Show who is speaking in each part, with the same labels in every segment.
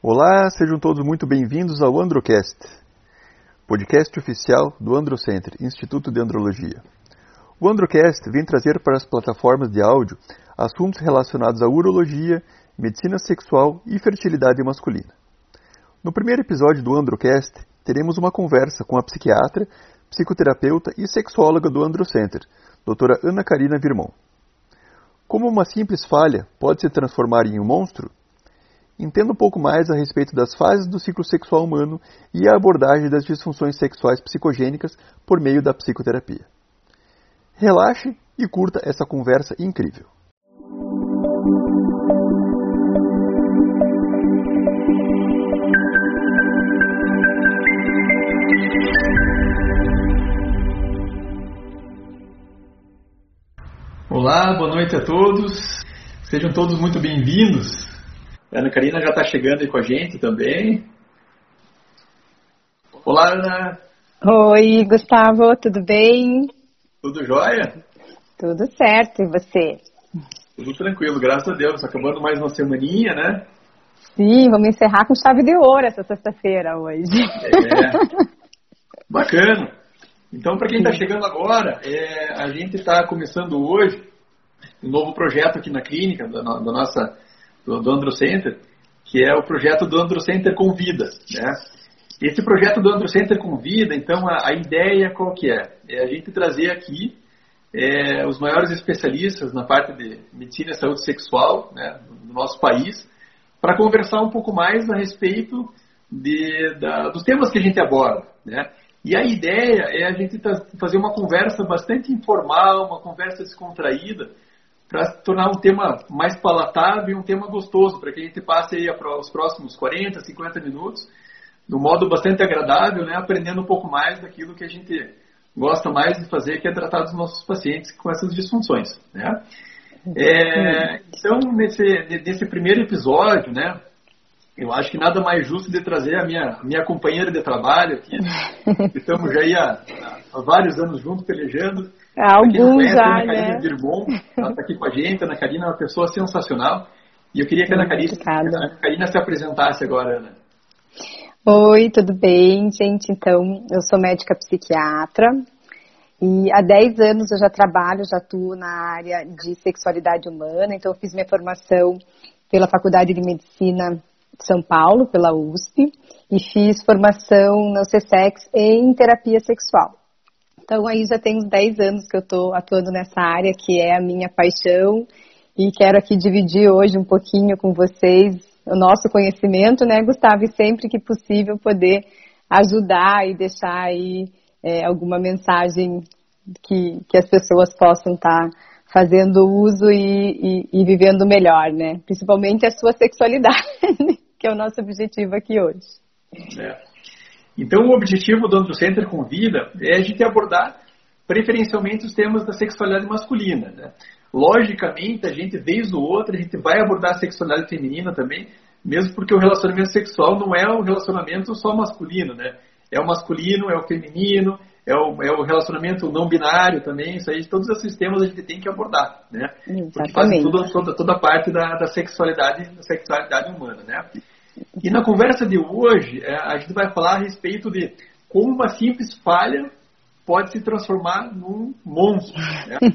Speaker 1: Olá, sejam todos muito bem-vindos ao Androcast, podcast oficial do Androcenter, Instituto de Andrologia. O Androcast vem trazer para as plataformas de áudio assuntos relacionados à urologia, medicina sexual e fertilidade masculina. No primeiro episódio do Androcast, teremos uma conversa com a psiquiatra, psicoterapeuta e sexóloga do Androcenter, doutora Ana Karina Virmão. Como uma simples falha pode se transformar em um monstro? Entenda um pouco mais a respeito das fases do ciclo sexual humano e a abordagem das disfunções sexuais psicogênicas por meio da psicoterapia. Relaxe e curta essa conversa incrível. Olá, boa noite a todos. Sejam todos muito bem-vindos. A Ana Karina já está chegando aí com a gente também. Olá, Ana.
Speaker 2: Oi, Gustavo, tudo bem?
Speaker 1: Tudo jóia?
Speaker 2: Tudo certo, e você?
Speaker 1: Tudo tranquilo, graças a Deus. Acabando mais uma semaninha, né?
Speaker 2: Sim, vamos encerrar com chave de ouro essa sexta-feira hoje.
Speaker 1: É. Bacana. Então, para quem está chegando agora, é, a gente está começando hoje um novo projeto aqui na clínica, da, da nossa, do, do que é o projeto do Androcenter Convida. Né? Esse projeto do Androcenter Convida, então, a, a, ideia qual que é? É a gente trazer aqui é, os maiores especialistas na parte de medicina e saúde sexual né, do nosso país, para conversar um pouco mais a respeito de, da, dos temas que a gente aborda. Né? E a ideia é a gente fazer uma conversa bastante informal, uma conversa descontraída, para tornar um tema mais palatável e um tema gostoso, para que a gente passe aí os próximos 40, 50 minutos, de um modo bastante agradável, né, aprendendo um pouco mais daquilo que a gente gosta mais de fazer, que é tratar dos nossos pacientes com essas disfunções. Né? É, então, nesse, nesse primeiro episódio, né, eu acho que nada mais justo de trazer a minha, minha companheira de trabalho aqui. Estamos já aí há, há vários anos juntos pelejando.
Speaker 2: Alguns já,
Speaker 1: a Ana Karina né? Birbon, ela está aqui com a gente. A Ana Karina é uma pessoa sensacional. E eu queria que a Ana Karina, a Karina se apresentasse agora, Ana.
Speaker 2: Oi, tudo bem, gente? Então, eu sou médica psiquiatra e há 10 anos eu já trabalho, já atuo na área de sexualidade humana. Então, eu fiz minha formação pela Faculdade de Medicina são Paulo, pela USP, e fiz formação no CSEX em terapia sexual. Então aí já tem uns 10 anos que eu estou atuando nessa área, que é a minha paixão, e quero aqui dividir hoje um pouquinho com vocês o nosso conhecimento, né, Gustavo, e sempre que possível poder ajudar e deixar aí é, alguma mensagem que, que as pessoas possam estar tá fazendo uso e, e, e, vivendo melhor, né? Principalmente a sua sexualidade que é o nosso objetivo aqui hoje.
Speaker 1: É. Então, o objetivo do Androcenter Convida é a gente abordar preferencialmente os temas da sexualidade masculina. Né? Logicamente, a gente, vez ou outra, a gente vai abordar a sexualidade feminina também, mesmo porque o relacionamento sexual não é um relacionamento só masculino, né? É o masculino, é o feminino, é o, é o relacionamento não binário também, isso aí, todos esses temas a gente tem que abordar, né?
Speaker 2: Exatamente.
Speaker 1: Porque fazem toda, toda, toda a parte da, da sexualidade, da sexualidade humana, né? E na conversa de hoje, é, a gente vai falar a respeito de como uma simples falha pode se transformar num monstro. Né?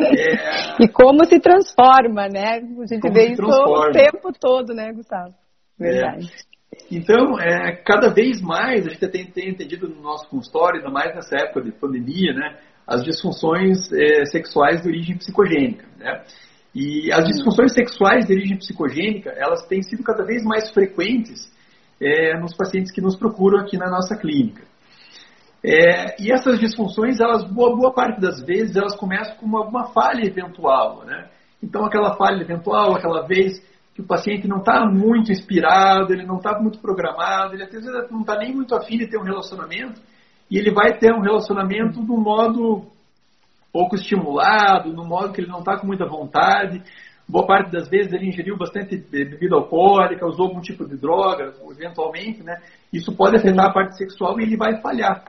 Speaker 2: É... E como se transforma, né? A gente como vê isso o tempo todo, né, Gustavo?
Speaker 1: É. Verdade. É. Então, é, cada vez mais a gente tem, tem, entendido no nosso consultório, ainda mais nessa época de pandemia, né, as disfunções é, sexuais de origem psicogênica. Né? E as disfunções sexuais de origem psicogênica, elas têm sido cada vez mais frequentes é, nos pacientes que nos procuram aqui na nossa clínica. É, e essas disfunções, elas boa, boa parte das vezes, elas começam com uma, uma falha eventual, né? Então, aquela falha eventual, aquela vez que o paciente não está muito inspirado, ele não está muito programado, ele às vezes não está nem muito afim de ter um relacionamento, e ele vai ter um relacionamento um modo pouco estimulado, no modo que ele não está com muita vontade. Boa parte das vezes ele ingeriu bastante bebida alcoólica, usou algum tipo de droga, eventualmente, né? Isso pode afetar a parte sexual e ele vai falhar.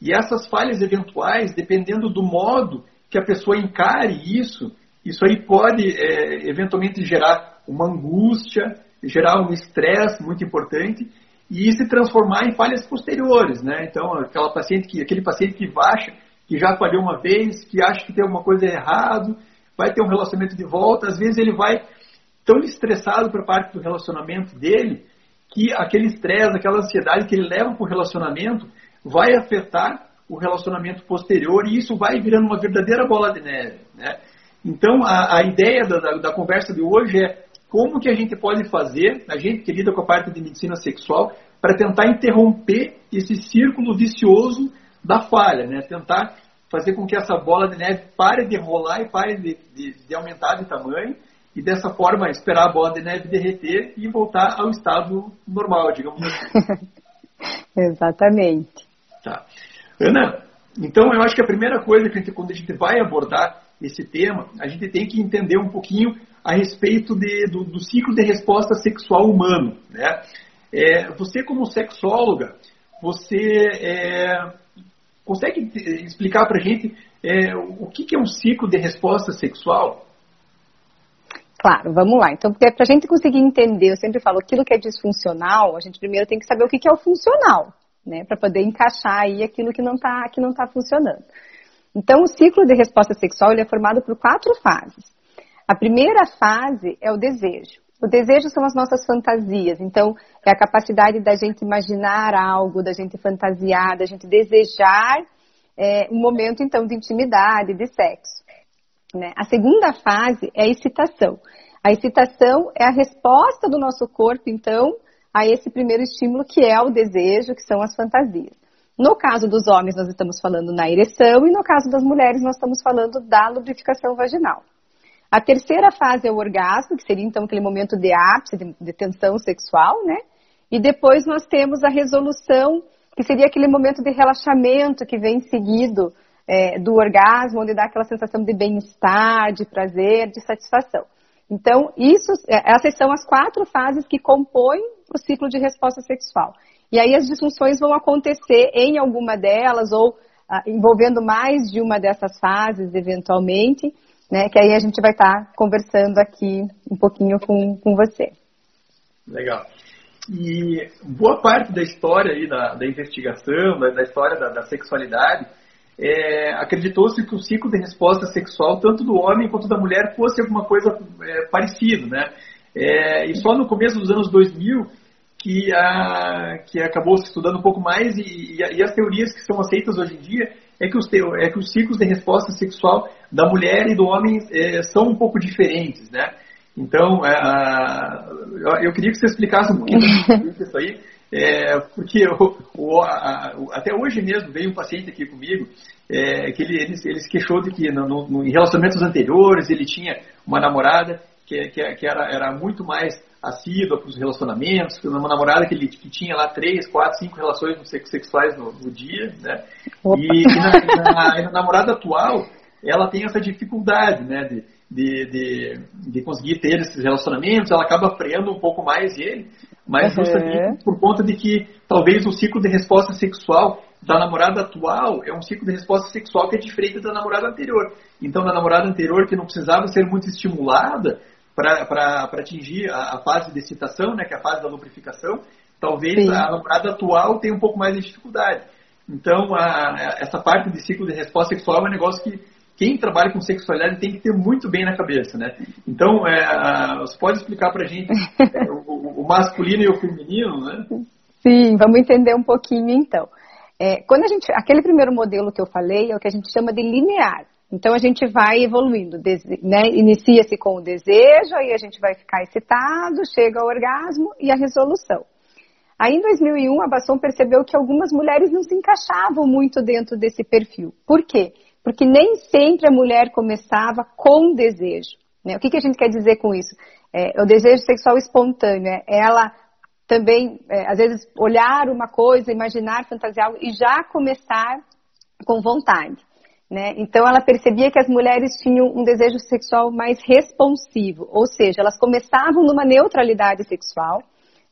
Speaker 1: E essas falhas eventuais, dependendo do modo que a pessoa encare isso, isso aí pode é, eventualmente gerar uma angústia, gerar um estresse muito importante e se transformar em falhas posteriores, né? Então, aquela paciente que, aquele paciente que acha que já falhou uma vez, que acha que tem alguma coisa errado, vai ter um relacionamento de volta, às vezes ele vai tão estressado por parte do relacionamento dele, que aquele estresse, aquela ansiedade que ele leva para o relacionamento vai afetar o relacionamento posterior e isso vai virando uma verdadeira bola de neve, né? Então, a, a ideia da, da, da conversa de hoje é como que a gente pode fazer, a gente que lida com a parte de medicina sexual, para tentar interromper esse círculo vicioso da falha, né? Tentar fazer com que essa bola de neve pare de rolar e pare de, de, de, aumentar de tamanho e dessa forma esperar a bola de neve derreter e voltar ao estado normal, digamos assim.
Speaker 2: Exatamente.
Speaker 1: Tá. Ana, então eu acho que a primeira coisa que a gente, quando a gente vai abordar esse tema, a gente tem que entender um pouquinho a respeito de, do, do, ciclo de resposta sexual humano. Né? É, você, como sexóloga, você é, consegue explicar para a gente é, o que, que, é um ciclo de resposta sexual?
Speaker 2: Claro, vamos lá. Então, para a gente conseguir entender, eu sempre falo, aquilo que é disfuncional, a gente primeiro tem que saber o que, que é o funcional, né? Para poder encaixar aí aquilo que não está que não tá funcionando. Então, o ciclo de resposta sexual é formado por quatro fases. A primeira fase é o desejo. O desejo são as nossas fantasias. Então, é a capacidade da gente imaginar algo, da gente fantasiar, da gente desejar é, um momento, então, de intimidade, de sexo. Né? A segunda fase é a excitação. A excitação é a resposta do nosso corpo, então, a esse primeiro estímulo que é o desejo, que são as fantasias. No caso dos homens, nós estamos falando na ereção e no caso das mulheres, nós estamos falando da lubrificação vaginal. A terceira fase é o orgasmo, que seria então aquele momento de ápice, de, de tensão sexual, né? E depois nós temos a resolução, que seria aquele momento de relaxamento que vem seguido é, do orgasmo, onde dá aquela sensação de bem-estar, de prazer, de satisfação. Então, isso, é, essas são as quatro fases que compõem o ciclo de resposta sexual. E aí as disfunções vão acontecer em alguma delas ou ah, envolvendo mais de uma dessas fases, eventualmente, né? Que aí a gente vai estar tá conversando aqui um pouquinho com, com você.
Speaker 1: Legal. E boa parte da história aí da, da investigação, da, da história da, da sexualidade, é, acreditou-se que o ciclo de resposta sexual, tanto do homem quanto da mulher, fosse alguma coisa é, parecida, né? É, e só no começo dos anos 2000 que, a, que acabou se estudando um pouco mais e, e, as teorias que são aceitas hoje em dia é que os, é que os ciclos de resposta sexual da mulher e do homem é, são um pouco diferentes, né? Então, é, eu queria que você explicasse um pouquinho isso aí, é, porque o, o, a, até hoje mesmo veio um paciente aqui comigo é, que ele, ele, ele, se queixou de que no, no, em relacionamentos anteriores ele tinha uma namorada que, que, que era, era muito mais assídua para os relacionamentos, uma namorada que, ele, que tinha lá três, quatro, cinco relações sexuais no, no dia, né? E, e, na, na, na, namorada atual, ela tem essa dificuldade, né? De, de, de, de, conseguir ter esses relacionamentos, ela acaba freando um pouco mais ele, mas uhum. justamente por conta de que talvez o ciclo de resposta sexual da namorada atual é um ciclo de resposta sexual que é diferente da namorada anterior. Então, na namorada anterior, que não precisava ser muito estimulada, para atingir a, a, fase de excitação, né, que é a fase da lubrificação, talvez Sim. a namorada atual tenha um pouco mais de dificuldade. Então, a, a, essa parte de ciclo de resposta sexual é um negócio que quem trabalha com sexualidade tem que ter muito bem na cabeça, né? Então, é, você pode explicar para a gente é, o, o, masculino e o feminino, né?
Speaker 2: Sim, vamos entender um pouquinho então. É, quando a gente, aquele primeiro modelo que eu falei é o que a gente chama de linear. Então a gente vai evoluindo, né? inicia-se com o desejo, aí a gente vai ficar excitado, chega ao orgasmo e a resolução. Aí em 2001 a Basson percebeu que algumas mulheres não se encaixavam muito dentro desse perfil. Por quê? Porque nem sempre a mulher começava com desejo. Né? O que, que a gente quer dizer com isso? É, o desejo sexual espontâneo, é ela também, é, às vezes, olhar uma coisa, imaginar, fantasiar e já começar com vontade. Né? Então ela percebia que as mulheres tinham um desejo sexual mais responsivo, ou seja, elas começavam numa neutralidade sexual,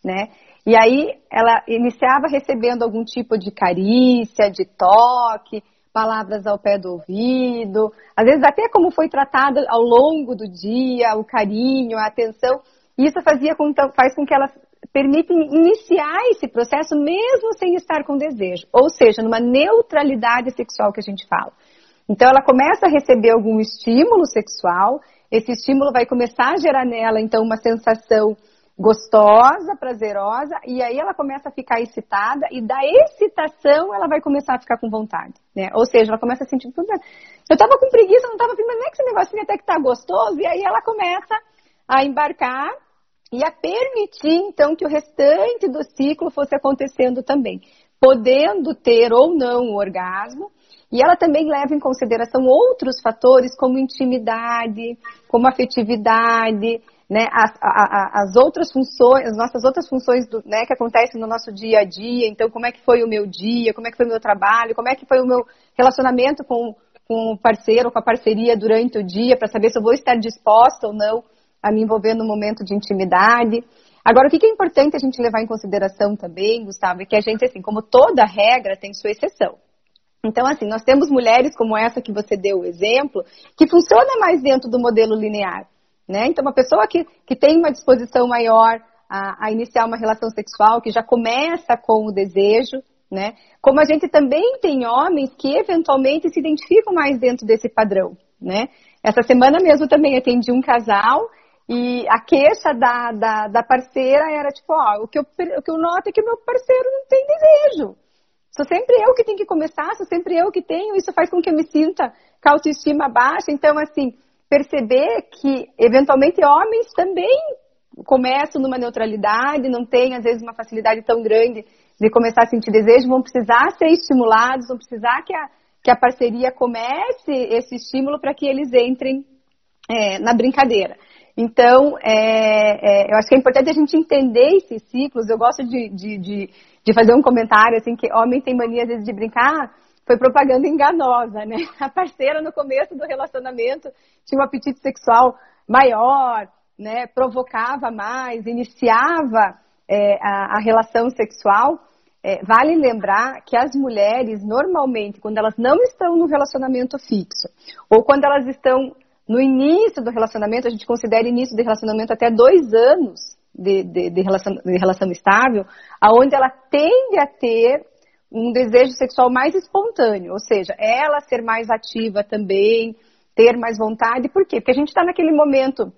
Speaker 2: né? E aí ela iniciava recebendo algum tipo de carícia, de toque, palavras ao pé do ouvido, às vezes até como foi tratada ao longo do dia, o carinho, a atenção, isso fazia com, faz com que elas permitem iniciar esse processo mesmo sem estar com desejo, ou seja, numa neutralidade sexual que a gente fala. Então ela começa a receber algum estímulo sexual, esse estímulo vai começar a gerar nela então uma sensação gostosa, prazerosa, e aí ela começa a ficar excitada, e da excitação ela vai começar a ficar com vontade, né? Ou seja, ela começa a sentir, eu tava com preguiça, não tava, mas não é que esse negocinho até que tá gostoso, e aí ela começa a embarcar e a permitir, então, que o restante do ciclo fosse acontecendo também, podendo ter ou não o orgasmo, e ela também leva em consideração outros fatores como intimidade, como afetividade, né, as, a, as outras funções, as nossas outras funções do, né, que acontecem no nosso dia a dia. Então, como é que foi o meu dia, como é que foi o meu trabalho, como é que foi o meu relacionamento com, com o parceiro, com a parceria durante o dia, para saber se eu vou estar disposta ou não a me envolver no momento de intimidade. Agora, o que é importante a gente levar em consideração também, Gustavo, é que a gente, assim, como toda regra, tem sua exceção. Então, assim, nós temos mulheres como essa que você deu o exemplo, que funciona mais dentro do modelo linear. Né? Então, uma pessoa que, que tem uma disposição maior a, a iniciar uma relação sexual, que já começa com o desejo, né? Como a gente também tem homens que eventualmente se identificam mais dentro desse padrão, né? Essa semana mesmo também atendi um casal e a queixa da, da, da parceira era tipo, ó, o que, eu, o que eu noto é que meu parceiro não tem desejo. Sou sempre eu que tenho que começar, sou sempre eu que tenho, isso faz com que eu me sinta com autoestima baixa. Então, assim, perceber que, eventualmente, homens também começam numa neutralidade, não têm, às vezes, uma facilidade tão grande de começar a sentir desejo, vão precisar ser estimulados, vão precisar que a, que a parceria comece esse estímulo para que eles entrem é, na brincadeira. Então, é, é, eu acho que é importante a gente entender esses ciclos. Eu gosto de, de, de, de, fazer um comentário, assim, que homem tem mania, às vezes, de brincar, foi propaganda enganosa, né? A parceira, no começo do relacionamento, tinha um apetite sexual maior, né? Provocava mais, iniciava é, a, a, relação sexual. É, vale lembrar que as mulheres, normalmente, quando elas não estão no relacionamento fixo, ou quando elas estão no início do relacionamento, a gente considera início de relacionamento até dois anos de, de, de, relação, de relação estável, aonde ela tende a ter um desejo sexual mais espontâneo, ou seja, ela ser mais ativa também, ter mais vontade. Por quê? Porque a gente está naquele momento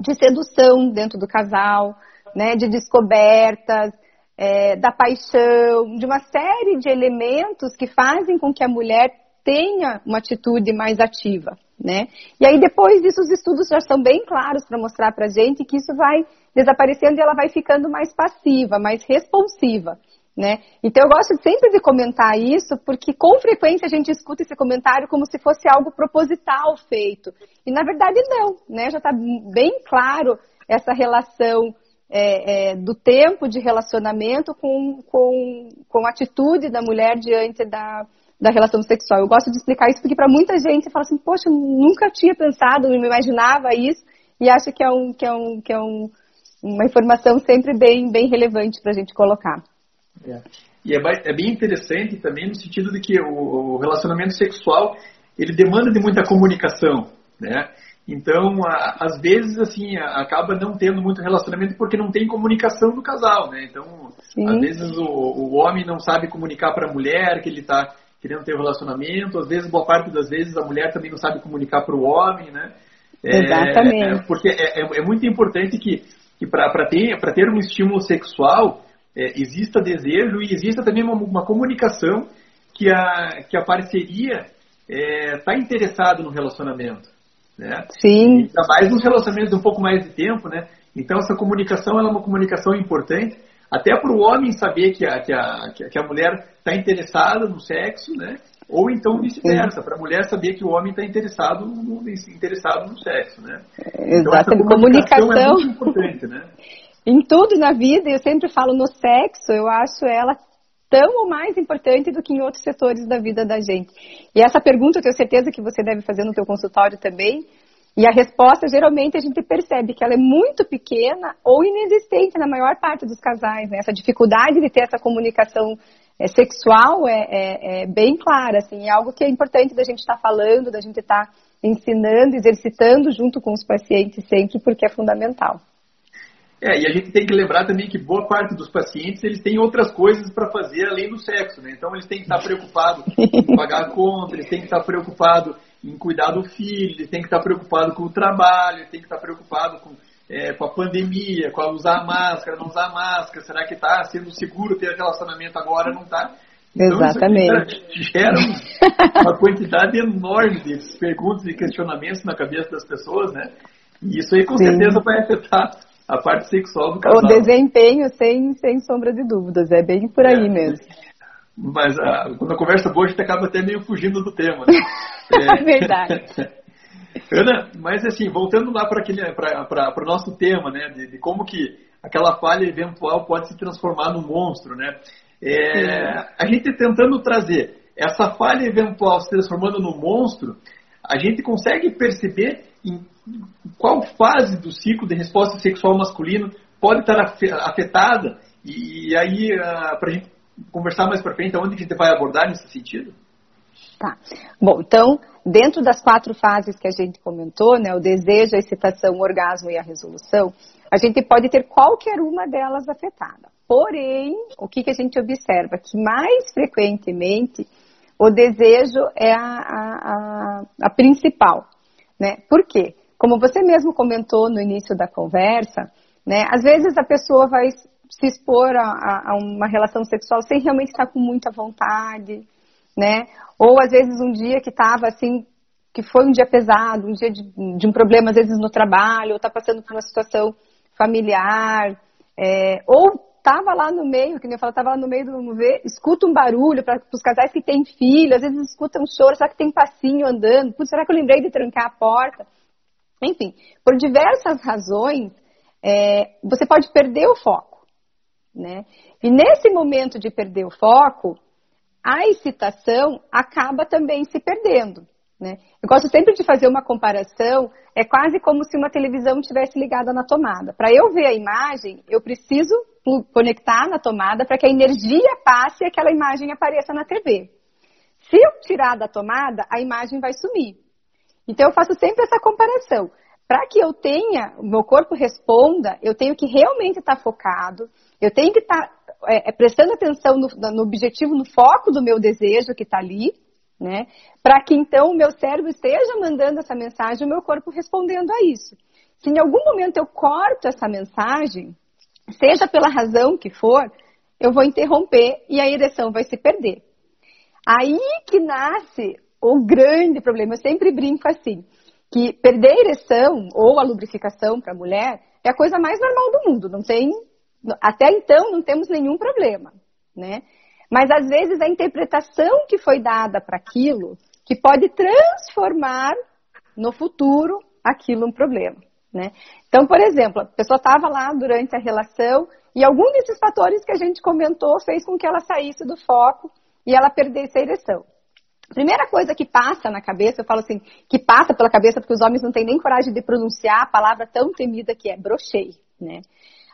Speaker 2: de sedução dentro do casal, né, de descobertas, é, da paixão, de uma série de elementos que fazem com que a mulher tenha uma atitude mais ativa né? E aí depois disso os estudos já são bem claros para mostrar para gente que isso vai desaparecendo e ela vai ficando mais passiva, mais responsiva, né? Então eu gosto sempre de comentar isso porque com frequência a gente escuta esse comentário como se fosse algo proposital feito e na verdade não, né? Já está bem claro essa relação é, é, do tempo de relacionamento com, com, com a atitude da mulher diante da da relação sexual. Eu gosto de explicar isso porque para muita gente fala assim, poxa, nunca tinha pensado, não imaginava isso e acho que é um que é um que é um, uma informação sempre bem bem relevante para a gente colocar.
Speaker 1: É. E é, é, bem interessante também no sentido de que o, o relacionamento sexual ele demanda de muita comunicação, né? Então, às vezes, assim, acaba não tendo muito relacionamento porque não tem comunicação do casal, né? Então, Sim. às vezes o, o homem não sabe comunicar para a mulher que ele está querendo ter um relacionamento. Às vezes, boa parte das vezes, a mulher também não sabe comunicar para o homem, né?
Speaker 2: É, Exatamente.
Speaker 1: É, porque é, é, é, muito importante que, que para ter, ter um estímulo sexual, é, exista desejo e exista também uma, uma, comunicação que a, que a parceria está é, interessado no relacionamento. Né?
Speaker 2: Sim.
Speaker 1: Ainda mais nos relacionamentos de um pouco mais de tempo, né? Então, essa comunicação é uma comunicação importante até para o homem saber que a, que a, que a mulher está interessada no sexo, né? Ou então vice-versa, para a mulher saber que o homem está interessado no, interessado no sexo, né?
Speaker 2: Exato, então, comunicação, comunicação é muito
Speaker 1: importante, né?
Speaker 2: em tudo na vida, eu sempre falo no sexo, eu acho ela tão ou mais importante do que em outros setores da vida da gente. E essa pergunta eu tenho certeza que você deve fazer no teu consultório também, e a resposta, geralmente, a gente percebe que ela é muito pequena ou inexistente na maior parte dos casais. Né? Essa dificuldade de ter essa comunicação é, sexual é, é, é, bem clara. Assim, é algo que é importante da gente estar tá falando, da gente estar tá ensinando, exercitando junto com os pacientes sempre, porque é fundamental.
Speaker 1: É, e a gente tem que lembrar também que boa parte dos pacientes eles têm outras coisas para fazer além do sexo, né? Então eles têm que estar preocupados em pagar a conta, eles têm que estar preocupados em cuidar do filho, eles têm que estar preocupados com o trabalho, eles têm que estar preocupados com, é, com a pandemia, com a usar máscara, não usar máscara, será que está sendo seguro ter relacionamento agora, não está?
Speaker 2: Então, Exatamente.
Speaker 1: Gera uma quantidade enorme de perguntas e questionamentos na cabeça das pessoas, né? E isso aí com Sim. certeza vai afetar a parte sexual do casal.
Speaker 2: O desempenho, sem, sem sombra de dúvidas, é bem por aí é, mesmo.
Speaker 1: Mas a, ah, quando a conversa boa, a gente acaba até meio fugindo do tema. Né?
Speaker 2: é verdade.
Speaker 1: Ana, mas assim, voltando lá para o nosso tema, né, de, de, como que aquela falha eventual pode se transformar num monstro, né? É, a gente tentando trazer essa falha eventual se transformando num monstro, a gente consegue perceber em qual fase do ciclo de resposta sexual masculino pode estar afetada e, aí ah, para a gente conversar mais para frente, onde que a gente vai abordar nesse sentido?
Speaker 2: Tá. Bom, então, dentro das quatro fases que a gente comentou, né, o desejo, a excitação, o orgasmo e a resolução, a gente pode ter qualquer uma delas afetada. Porém, o que, que a gente observa? Que mais frequentemente o desejo é a, a, a, a principal. Né? Por quê? Como você mesmo comentou no início da conversa, né, às vezes a pessoa vai se expor a, a, uma relação sexual sem realmente estar com muita vontade, né? Ou às vezes um dia que estava assim, que foi um dia pesado, um dia de, de, um problema às vezes no trabalho, ou está passando por uma situação familiar, é, ou estava lá no meio, que nem eu falo, estava lá no meio do ver, escuta um barulho para os casais que têm filho, às vezes escuta um choro, será que tem passinho andando? Putz, será que eu lembrei de trancar a porta? Enfim, por diversas razões, é, você pode perder o foco. Né? E nesse momento de perder o foco, a excitação acaba também se perdendo. Né? Eu gosto sempre de fazer uma comparação, é quase como se uma televisão estivesse ligada na tomada. Para eu ver a imagem, eu preciso conectar na tomada para que a energia passe e aquela imagem apareça na TV. Se eu tirar da tomada, a imagem vai sumir. Então eu faço sempre essa comparação. Para que eu tenha, o meu corpo responda, eu tenho que realmente estar tá focado, eu tenho que estar tá, é, é, prestando atenção no, no, objetivo, no foco do meu desejo que está ali, né? Para que então o meu cérebro esteja mandando essa mensagem e o meu corpo respondendo a isso. Se em algum momento eu corto essa mensagem, seja pela razão que for, eu vou interromper e a ereção vai se perder. Aí que nasce o grande problema. Eu sempre brinco assim, que perder a ereção ou a lubrificação para a mulher é a coisa mais normal do mundo. Não tem até então não temos nenhum problema, né? Mas às vezes a interpretação que foi dada para aquilo que pode transformar no futuro aquilo um problema, né? Então, por exemplo, a pessoa estava lá durante a relação e algum desses fatores que a gente comentou fez com que ela saísse do foco e ela perdesse a ereção. Primeira coisa que passa na cabeça, eu falo assim, que passa pela cabeça porque os homens não têm nem coragem de pronunciar a palavra tão temida que é brochei, né?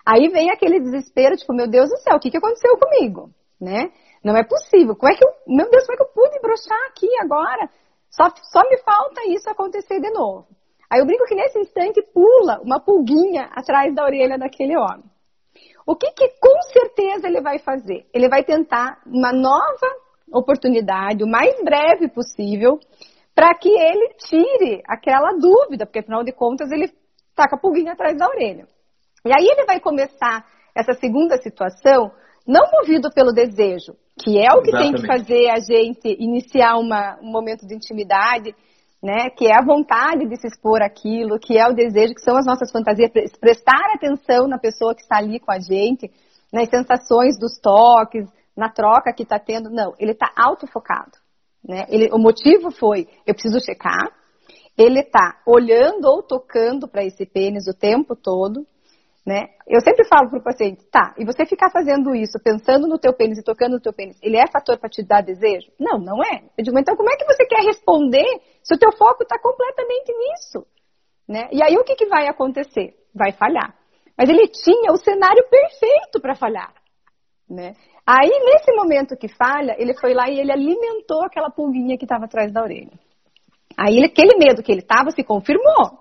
Speaker 2: Aí vem aquele desespero, tipo, meu Deus do céu, o que, que aconteceu comigo? Né? Não é possível. Como é que eu, meu Deus, como é que eu pude brochar aqui agora? Só, só me falta isso acontecer de novo. Aí eu brinco que nesse instante pula uma pulguinha atrás da orelha daquele homem. O que, que com certeza ele vai fazer? Ele vai tentar uma nova oportunidade, o mais breve possível, para que ele tire aquela dúvida, porque afinal de contas ele tá com a pulguinha atrás da orelha. E aí ele vai começar essa segunda situação, não movido pelo desejo, que é o que Exatamente. tem que fazer a gente iniciar uma, um momento de intimidade, né? Que é a vontade de se expor aquilo, que é o desejo, que são as nossas fantasias, prestar atenção na pessoa que está ali com a gente, nas sensações dos toques, na troca que está tendo. Não, ele está autofocado. Né? Ele, o motivo foi, eu preciso checar, ele está olhando ou tocando para esse pênis o tempo todo, né? Eu sempre falo para o paciente, tá, e você ficar fazendo isso, pensando no teu pênis e tocando no teu pênis, ele é fator para te dar desejo? Não, não é. Eu digo, então como é que você quer responder se o teu foco está completamente nisso? Né? E aí o que, que vai acontecer? Vai falhar. Mas ele tinha o cenário perfeito para falhar. Né? Aí, nesse momento que falha, ele foi lá e ele alimentou aquela pulguinha que estava atrás da orelha. Aí, aquele medo que ele estava se confirmou.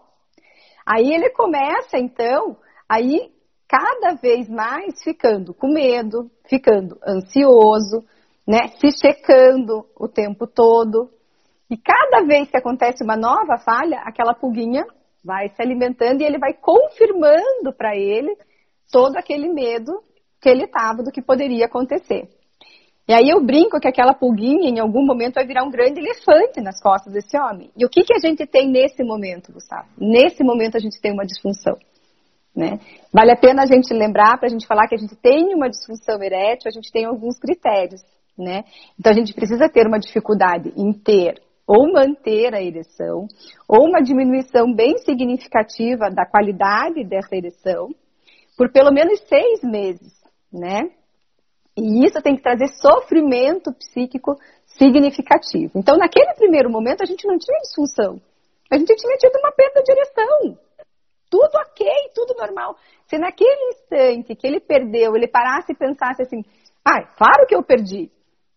Speaker 2: Aí ele começa, então, Aí cada vez mais ficando com medo, ficando ansioso, né, se checando o tempo todo. E cada vez que acontece uma nova falha, aquela pulguinha vai se alimentando e ele vai confirmando para ele todo aquele medo que ele estava do que poderia acontecer. E aí eu brinco que aquela pulguinha em algum momento vai virar um grande elefante nas costas desse homem. E o que, que a gente tem nesse momento, Gustavo? Nesse momento a gente tem uma disfunção. Né? Vale a pena a gente lembrar, para a gente falar que a gente tem uma disfunção erétil, a gente tem alguns critérios. Né? Então a gente precisa ter uma dificuldade em ter ou manter a ereção, ou uma diminuição bem significativa da qualidade dessa ereção, por pelo menos seis meses, né? E isso tem que trazer sofrimento psíquico significativo. Então, naquele primeiro momento, a gente não tinha disfunção. A gente tinha tido uma perda de direção. Tudo ok, tudo normal. Se naquele instante que ele perdeu, ele parasse e pensasse assim, ah, claro que eu perdi,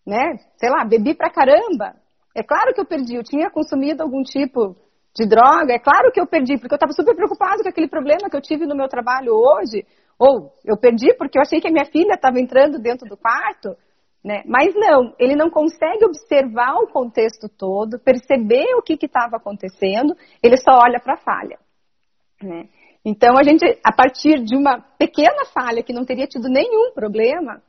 Speaker 2: né? Sei lá, bebi pra caramba. É claro que eu perdi, eu tinha consumido algum tipo de droga, é claro que eu perdi, porque eu estava super preocupado com aquele problema que eu tive no meu trabalho hoje, ou eu perdi porque eu achei que a minha filha estava entrando dentro do quarto, né? Mas não, ele não consegue observar o contexto todo, perceber o que estava acontecendo, ele só olha para a falha, né? Então a gente, a partir de uma pequena falha que não teria tido nenhum problema,